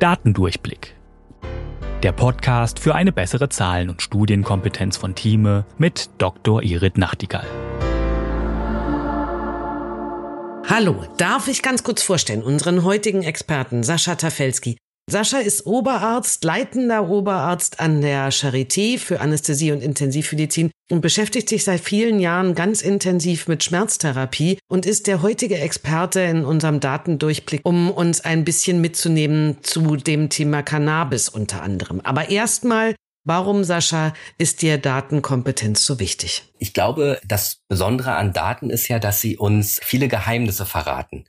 Datendurchblick. Der Podcast für eine bessere Zahlen- und Studienkompetenz von Thieme mit Dr. Irit Nachtigall. Hallo, darf ich ganz kurz vorstellen, unseren heutigen Experten Sascha Tafelski. Sascha ist Oberarzt, leitender Oberarzt an der Charité für Anästhesie und Intensivmedizin und beschäftigt sich seit vielen Jahren ganz intensiv mit Schmerztherapie und ist der heutige Experte in unserem Datendurchblick, um uns ein bisschen mitzunehmen zu dem Thema Cannabis unter anderem. Aber erstmal Warum, Sascha, ist dir Datenkompetenz so wichtig? Ich glaube, das Besondere an Daten ist ja, dass sie uns viele Geheimnisse verraten.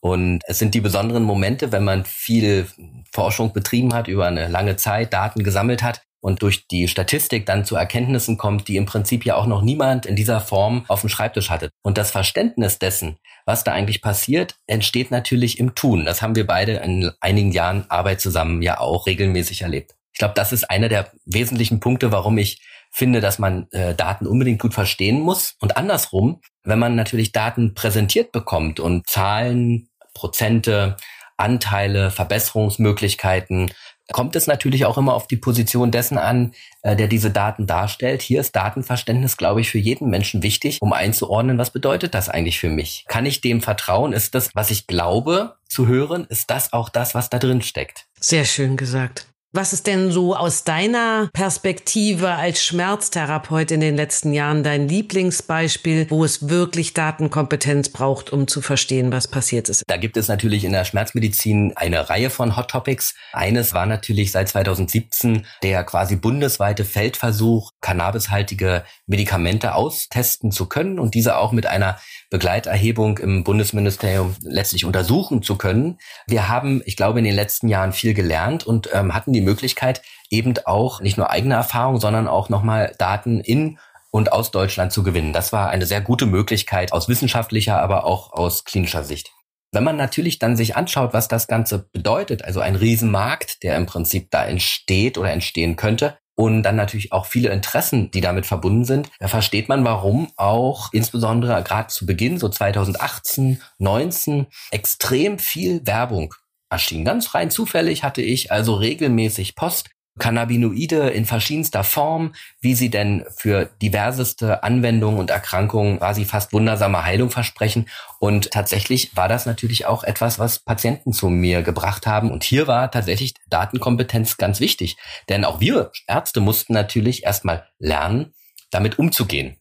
Und es sind die besonderen Momente, wenn man viel Forschung betrieben hat, über eine lange Zeit Daten gesammelt hat und durch die Statistik dann zu Erkenntnissen kommt, die im Prinzip ja auch noch niemand in dieser Form auf dem Schreibtisch hatte. Und das Verständnis dessen, was da eigentlich passiert, entsteht natürlich im Tun. Das haben wir beide in einigen Jahren Arbeit zusammen ja auch regelmäßig erlebt. Ich glaube, das ist einer der wesentlichen Punkte, warum ich finde, dass man äh, Daten unbedingt gut verstehen muss. Und andersrum, wenn man natürlich Daten präsentiert bekommt und Zahlen, Prozente, Anteile, Verbesserungsmöglichkeiten, kommt es natürlich auch immer auf die Position dessen an, äh, der diese Daten darstellt. Hier ist Datenverständnis, glaube ich, für jeden Menschen wichtig, um einzuordnen, was bedeutet das eigentlich für mich? Kann ich dem vertrauen? Ist das, was ich glaube zu hören, ist das auch das, was da drin steckt? Sehr schön gesagt. Was ist denn so aus deiner Perspektive als Schmerztherapeut in den letzten Jahren dein Lieblingsbeispiel, wo es wirklich Datenkompetenz braucht, um zu verstehen, was passiert ist? Da gibt es natürlich in der Schmerzmedizin eine Reihe von Hot Topics. Eines war natürlich seit 2017 der quasi bundesweite Feldversuch, cannabishaltige Medikamente austesten zu können und diese auch mit einer Begleiterhebung im Bundesministerium letztlich untersuchen zu können. Wir haben, ich glaube, in den letzten Jahren viel gelernt und ähm, hatten die Möglichkeit, eben auch nicht nur eigene Erfahrung, sondern auch nochmal Daten in und aus Deutschland zu gewinnen. Das war eine sehr gute Möglichkeit aus wissenschaftlicher, aber auch aus klinischer Sicht. Wenn man natürlich dann sich anschaut, was das Ganze bedeutet, also ein Riesenmarkt, der im Prinzip da entsteht oder entstehen könnte, und dann natürlich auch viele Interessen, die damit verbunden sind, da versteht man, warum auch insbesondere gerade zu Beginn, so 2018, 19, extrem viel Werbung erschien. Ganz rein zufällig hatte ich also regelmäßig Post Cannabinoide in verschiedenster Form, wie sie denn für diverseste Anwendungen und Erkrankungen quasi fast wundersame Heilung versprechen. Und tatsächlich war das natürlich auch etwas, was Patienten zu mir gebracht haben. Und hier war tatsächlich Datenkompetenz ganz wichtig. Denn auch wir Ärzte mussten natürlich erstmal lernen, damit umzugehen.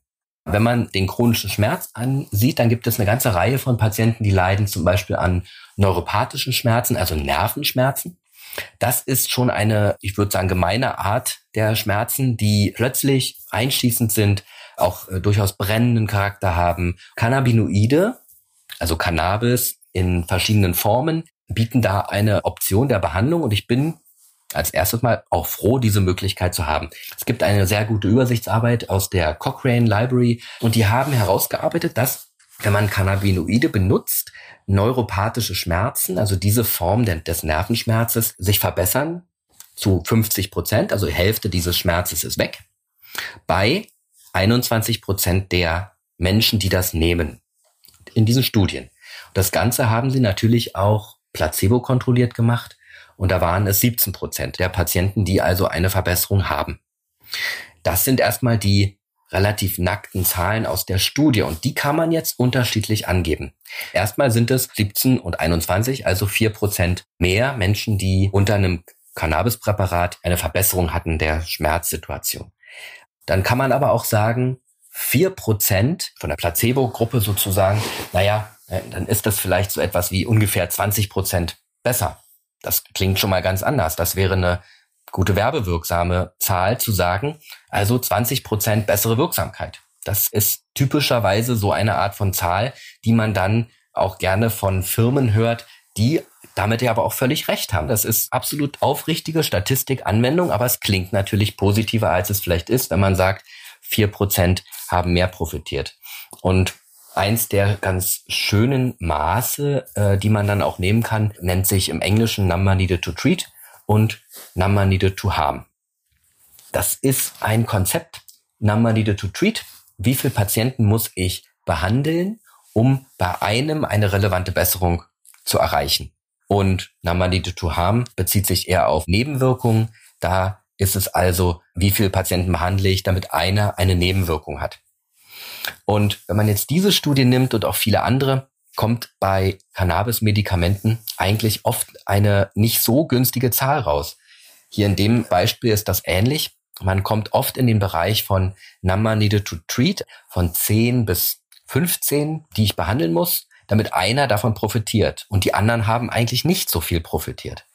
Wenn man den chronischen Schmerz ansieht, dann gibt es eine ganze Reihe von Patienten, die leiden zum Beispiel an neuropathischen Schmerzen, also Nervenschmerzen. Das ist schon eine, ich würde sagen, gemeine Art der Schmerzen, die plötzlich einschließend sind, auch äh, durchaus brennenden Charakter haben. Cannabinoide, also Cannabis in verschiedenen Formen, bieten da eine Option der Behandlung und ich bin als erstes mal auch froh, diese Möglichkeit zu haben. Es gibt eine sehr gute Übersichtsarbeit aus der Cochrane Library und die haben herausgearbeitet, dass wenn man Cannabinoide benutzt, neuropathische Schmerzen, also diese Form des Nervenschmerzes, sich verbessern zu 50 Prozent, also Hälfte dieses Schmerzes ist weg, bei 21 Prozent der Menschen, die das nehmen in diesen Studien. Das Ganze haben sie natürlich auch placebo kontrolliert gemacht und da waren es 17 Prozent der Patienten, die also eine Verbesserung haben. Das sind erstmal die relativ nackten Zahlen aus der Studie und die kann man jetzt unterschiedlich angeben. Erstmal sind es 17 und 21, also vier Prozent mehr Menschen, die unter einem Cannabispräparat eine Verbesserung hatten der Schmerzsituation. Dann kann man aber auch sagen, vier Prozent von der Placebo-Gruppe sozusagen, naja, äh, dann ist das vielleicht so etwas wie ungefähr 20 Prozent besser. Das klingt schon mal ganz anders. Das wäre eine gute werbewirksame Zahl zu sagen, also 20 Prozent bessere Wirksamkeit. Das ist typischerweise so eine Art von Zahl, die man dann auch gerne von Firmen hört, die damit ja aber auch völlig recht haben. Das ist absolut aufrichtige Statistikanwendung, aber es klingt natürlich positiver, als es vielleicht ist, wenn man sagt, vier Prozent haben mehr profitiert. Und eins der ganz schönen Maße, äh, die man dann auch nehmen kann, nennt sich im Englischen Number Needed to Treat und Number Needed to Harm. Das ist ein Konzept, Number Needed to Treat. Wie viele Patienten muss ich behandeln, um bei einem eine relevante Besserung zu erreichen? Und Namalidotuham bezieht sich eher auf Nebenwirkungen. Da ist es also, wie viele Patienten behandle ich, damit einer eine Nebenwirkung hat. Und wenn man jetzt diese Studie nimmt und auch viele andere, kommt bei Cannabis-Medikamenten eigentlich oft eine nicht so günstige Zahl raus. Hier in dem Beispiel ist das ähnlich. Man kommt oft in den Bereich von Number Needed to Treat von 10 bis 15, die ich behandeln muss, damit einer davon profitiert. Und die anderen haben eigentlich nicht so viel profitiert.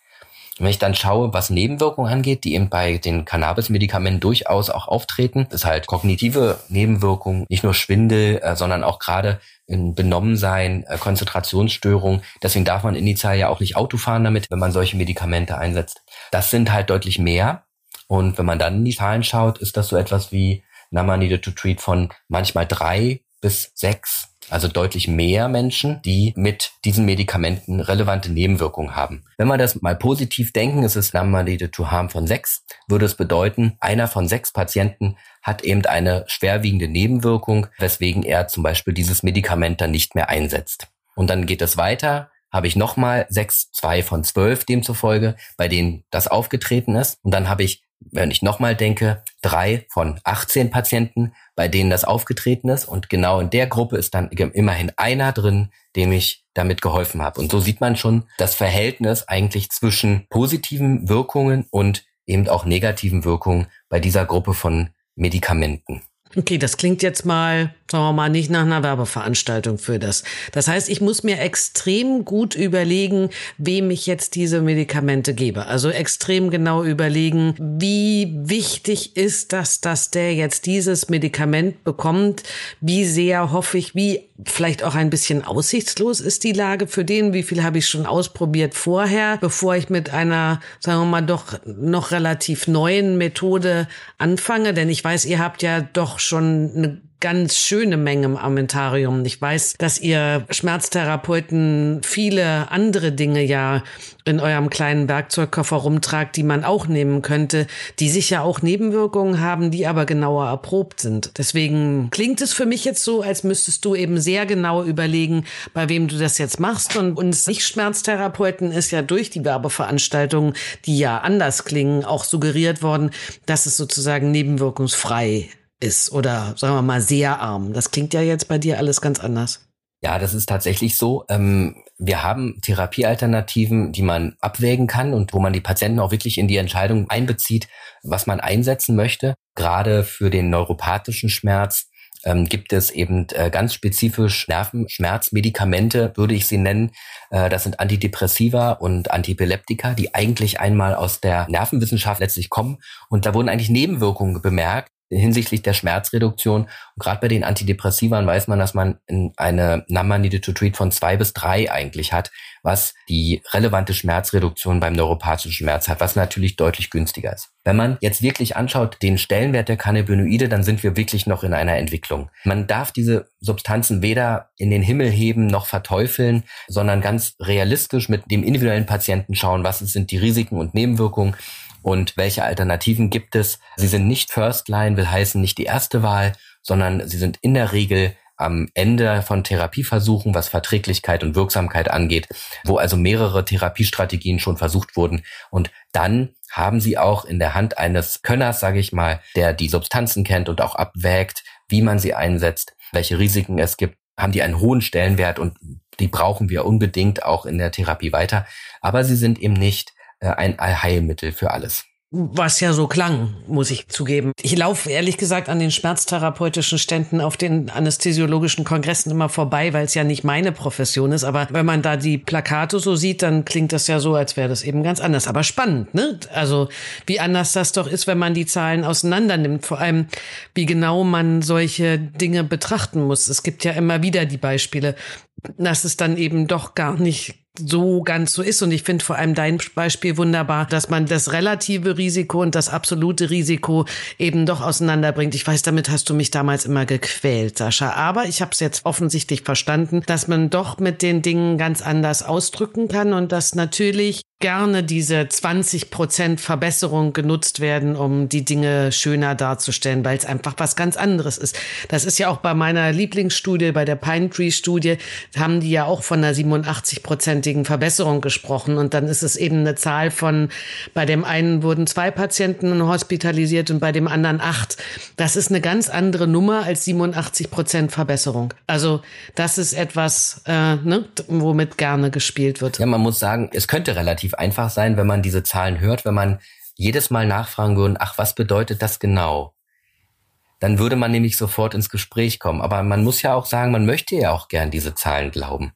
Wenn ich dann schaue, was Nebenwirkungen angeht, die eben bei den Cannabis-Medikamenten durchaus auch auftreten, ist halt kognitive Nebenwirkungen, nicht nur Schwindel, äh, sondern auch gerade in Benommensein, äh, Konzentrationsstörungen. Deswegen darf man initial ja auch nicht Auto fahren damit, wenn man solche Medikamente einsetzt. Das sind halt deutlich mehr. Und wenn man dann in die Zahlen schaut, ist das so etwas wie Number Needed to Treat von manchmal drei bis sechs also deutlich mehr Menschen, die mit diesen Medikamenten relevante Nebenwirkungen haben. Wenn wir das mal positiv denken, ist es needed to harm von sechs, würde es bedeuten, einer von sechs Patienten hat eben eine schwerwiegende Nebenwirkung, weswegen er zum Beispiel dieses Medikament dann nicht mehr einsetzt. Und dann geht es weiter, habe ich nochmal sechs, zwei von zwölf demzufolge, bei denen das aufgetreten ist. Und dann habe ich wenn ich nochmal denke, drei von 18 Patienten, bei denen das aufgetreten ist. Und genau in der Gruppe ist dann immerhin einer drin, dem ich damit geholfen habe. Und so sieht man schon das Verhältnis eigentlich zwischen positiven Wirkungen und eben auch negativen Wirkungen bei dieser Gruppe von Medikamenten. Okay, das klingt jetzt mal, sagen wir mal, nicht nach einer Werbeveranstaltung für das. Das heißt, ich muss mir extrem gut überlegen, wem ich jetzt diese Medikamente gebe. Also extrem genau überlegen, wie wichtig ist das, dass der jetzt dieses Medikament bekommt? Wie sehr hoffe ich, wie vielleicht auch ein bisschen aussichtslos ist die Lage für den? Wie viel habe ich schon ausprobiert vorher, bevor ich mit einer, sagen wir mal, doch noch relativ neuen Methode anfange? Denn ich weiß, ihr habt ja doch schon eine ganz schöne Menge im Armentarium. Ich weiß, dass ihr Schmerztherapeuten viele andere Dinge ja in eurem kleinen Werkzeugkoffer rumtragt, die man auch nehmen könnte, die sicher auch Nebenwirkungen haben, die aber genauer erprobt sind. Deswegen klingt es für mich jetzt so, als müsstest du eben sehr genau überlegen, bei wem du das jetzt machst. Und uns Nicht-Schmerztherapeuten ist ja durch die Werbeveranstaltungen, die ja anders klingen, auch suggeriert worden, dass es sozusagen nebenwirkungsfrei ist oder sagen wir mal sehr arm. Das klingt ja jetzt bei dir alles ganz anders. Ja, das ist tatsächlich so. Ähm, wir haben Therapiealternativen, die man abwägen kann und wo man die Patienten auch wirklich in die Entscheidung einbezieht, was man einsetzen möchte. Gerade für den neuropathischen Schmerz ähm, gibt es eben äh, ganz spezifisch Nervenschmerzmedikamente, würde ich sie nennen. Äh, das sind Antidepressiva und Antiepileptika, die eigentlich einmal aus der Nervenwissenschaft letztlich kommen. Und da wurden eigentlich Nebenwirkungen bemerkt, hinsichtlich der Schmerzreduktion. Und gerade bei den Antidepressivern weiß man, dass man eine Number Needed to Treat von zwei bis drei eigentlich hat, was die relevante Schmerzreduktion beim neuropathischen Schmerz hat, was natürlich deutlich günstiger ist. Wenn man jetzt wirklich anschaut den Stellenwert der Cannabinoide, dann sind wir wirklich noch in einer Entwicklung. Man darf diese Substanzen weder in den Himmel heben noch verteufeln, sondern ganz realistisch mit dem individuellen Patienten schauen, was sind die Risiken und Nebenwirkungen und welche Alternativen gibt es. Sie sind nicht First Line, will heißen nicht die erste Wahl, sondern sie sind in der Regel am Ende von Therapieversuchen, was Verträglichkeit und Wirksamkeit angeht, wo also mehrere Therapiestrategien schon versucht wurden. Und dann haben sie auch in der Hand eines Könners, sage ich mal, der die Substanzen kennt und auch abwägt, wie man sie einsetzt, welche Risiken es gibt, haben die einen hohen Stellenwert und die brauchen wir unbedingt auch in der Therapie weiter. Aber sie sind eben nicht ein Allheilmittel für alles. Was ja so klang, muss ich zugeben. Ich laufe ehrlich gesagt an den schmerztherapeutischen Ständen auf den anästhesiologischen Kongressen immer vorbei, weil es ja nicht meine Profession ist. Aber wenn man da die Plakate so sieht, dann klingt das ja so, als wäre das eben ganz anders. Aber spannend, ne? Also wie anders das doch ist, wenn man die Zahlen auseinander nimmt. Vor allem, wie genau man solche Dinge betrachten muss. Es gibt ja immer wieder die Beispiele, dass es dann eben doch gar nicht so ganz so ist. Und ich finde vor allem dein Beispiel wunderbar, dass man das relative Risiko und das absolute Risiko eben doch auseinanderbringt. Ich weiß, damit hast du mich damals immer gequält, Sascha. Aber ich habe es jetzt offensichtlich verstanden, dass man doch mit den Dingen ganz anders ausdrücken kann und dass natürlich gerne diese 20 Prozent Verbesserung genutzt werden, um die Dinge schöner darzustellen, weil es einfach was ganz anderes ist. Das ist ja auch bei meiner Lieblingsstudie, bei der Pine Tree Studie, haben die ja auch von einer 87-prozentigen Verbesserung gesprochen. Und dann ist es eben eine Zahl von, bei dem einen wurden zwei Patienten hospitalisiert und bei dem anderen acht. Das ist eine ganz andere Nummer als 87 Prozent Verbesserung. Also das ist etwas, äh, ne, womit gerne gespielt wird. Ja, man muss sagen, es könnte relativ relativ einfach sein, wenn man diese Zahlen hört, wenn man jedes Mal nachfragen würde, ach, was bedeutet das genau? Dann würde man nämlich sofort ins Gespräch kommen. Aber man muss ja auch sagen, man möchte ja auch gern diese Zahlen glauben.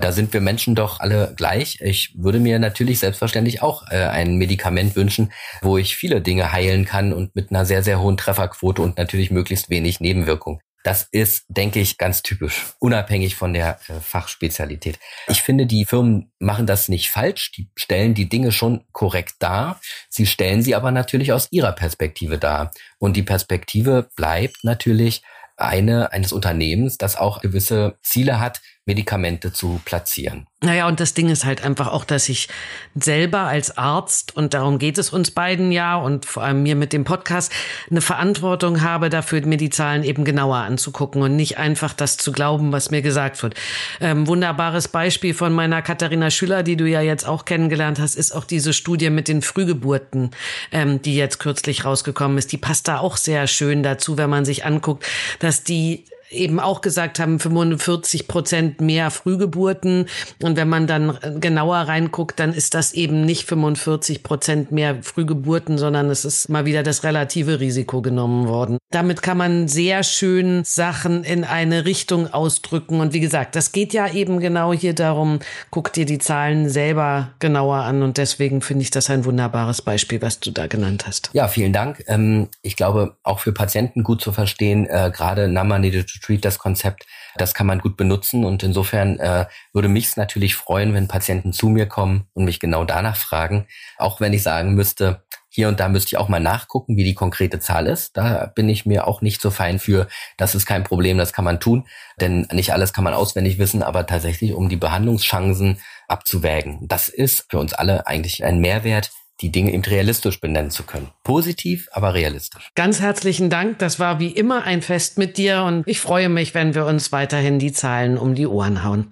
Da sind wir Menschen doch alle gleich. Ich würde mir natürlich selbstverständlich auch äh, ein Medikament wünschen, wo ich viele Dinge heilen kann und mit einer sehr, sehr hohen Trefferquote und natürlich möglichst wenig Nebenwirkung. Das ist, denke ich, ganz typisch, unabhängig von der äh, Fachspezialität. Ich finde, die Firmen machen das nicht falsch. Die stellen die Dinge schon korrekt dar. Sie stellen sie aber natürlich aus ihrer Perspektive dar. Und die Perspektive bleibt natürlich eine eines Unternehmens, das auch gewisse Ziele hat, Medikamente zu platzieren. Naja, und das Ding ist halt einfach auch, dass ich selber als Arzt, und darum geht es uns beiden ja, und vor allem mir mit dem Podcast, eine Verantwortung habe, dafür mir die Zahlen eben genauer anzugucken und nicht einfach das zu glauben, was mir gesagt wird. Ähm, wunderbares Beispiel von meiner Katharina Schüller, die du ja jetzt auch kennengelernt hast, ist auch diese Studie mit den Frühgeburten, ähm, die jetzt kürzlich rausgekommen ist. Die passt da auch sehr schön dazu, wenn man sich anguckt, dass die eben auch gesagt haben, 45 Prozent mehr Frühgeburten. Und wenn man dann genauer reinguckt, dann ist das eben nicht 45 Prozent mehr Frühgeburten, sondern es ist mal wieder das relative Risiko genommen worden. Damit kann man sehr schön Sachen in eine Richtung ausdrücken. Und wie gesagt, das geht ja eben genau hier darum, guck dir die Zahlen selber genauer an. Und deswegen finde ich das ein wunderbares Beispiel, was du da genannt hast. Ja, vielen Dank. Ähm, ich glaube, auch für Patienten gut zu verstehen, äh, gerade Number Treat das Konzept, das kann man gut benutzen und insofern äh, würde mich es natürlich freuen, wenn Patienten zu mir kommen und mich genau danach fragen, auch wenn ich sagen müsste, hier und da müsste ich auch mal nachgucken, wie die konkrete Zahl ist. Da bin ich mir auch nicht so fein für. Das ist kein Problem, das kann man tun, denn nicht alles kann man auswendig wissen, aber tatsächlich, um die Behandlungschancen abzuwägen. Das ist für uns alle eigentlich ein Mehrwert, die Dinge eben realistisch benennen zu können. Positiv, aber realistisch. Ganz herzlichen Dank. Das war wie immer ein Fest mit dir und ich freue mich, wenn wir uns weiterhin die Zahlen um die Ohren hauen.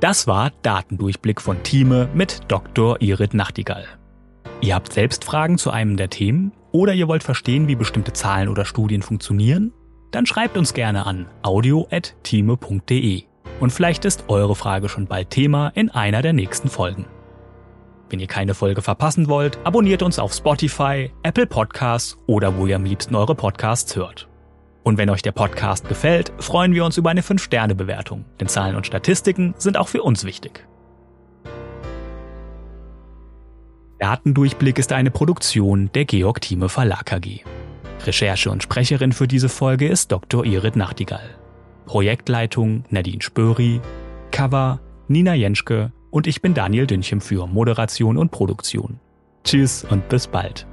Das war Datendurchblick von Thieme mit Dr. Irit Nachtigall. Ihr habt selbst Fragen zu einem der Themen oder ihr wollt verstehen, wie bestimmte Zahlen oder Studien funktionieren? Dann schreibt uns gerne an audio.thieme.de. Und vielleicht ist eure Frage schon bald Thema in einer der nächsten Folgen. Wenn ihr keine Folge verpassen wollt, abonniert uns auf Spotify, Apple Podcasts oder wo ihr am liebsten eure Podcasts hört. Und wenn euch der Podcast gefällt, freuen wir uns über eine 5-Sterne-Bewertung, denn Zahlen und Statistiken sind auch für uns wichtig. Datendurchblick ist eine Produktion der Georg Thieme Verlag AG. Recherche und Sprecherin für diese Folge ist Dr. Irit Nachtigall. Projektleitung Nadine Spöri. Cover Nina Jenschke und ich bin Daniel Dünchem für Moderation und Produktion. Tschüss und bis bald.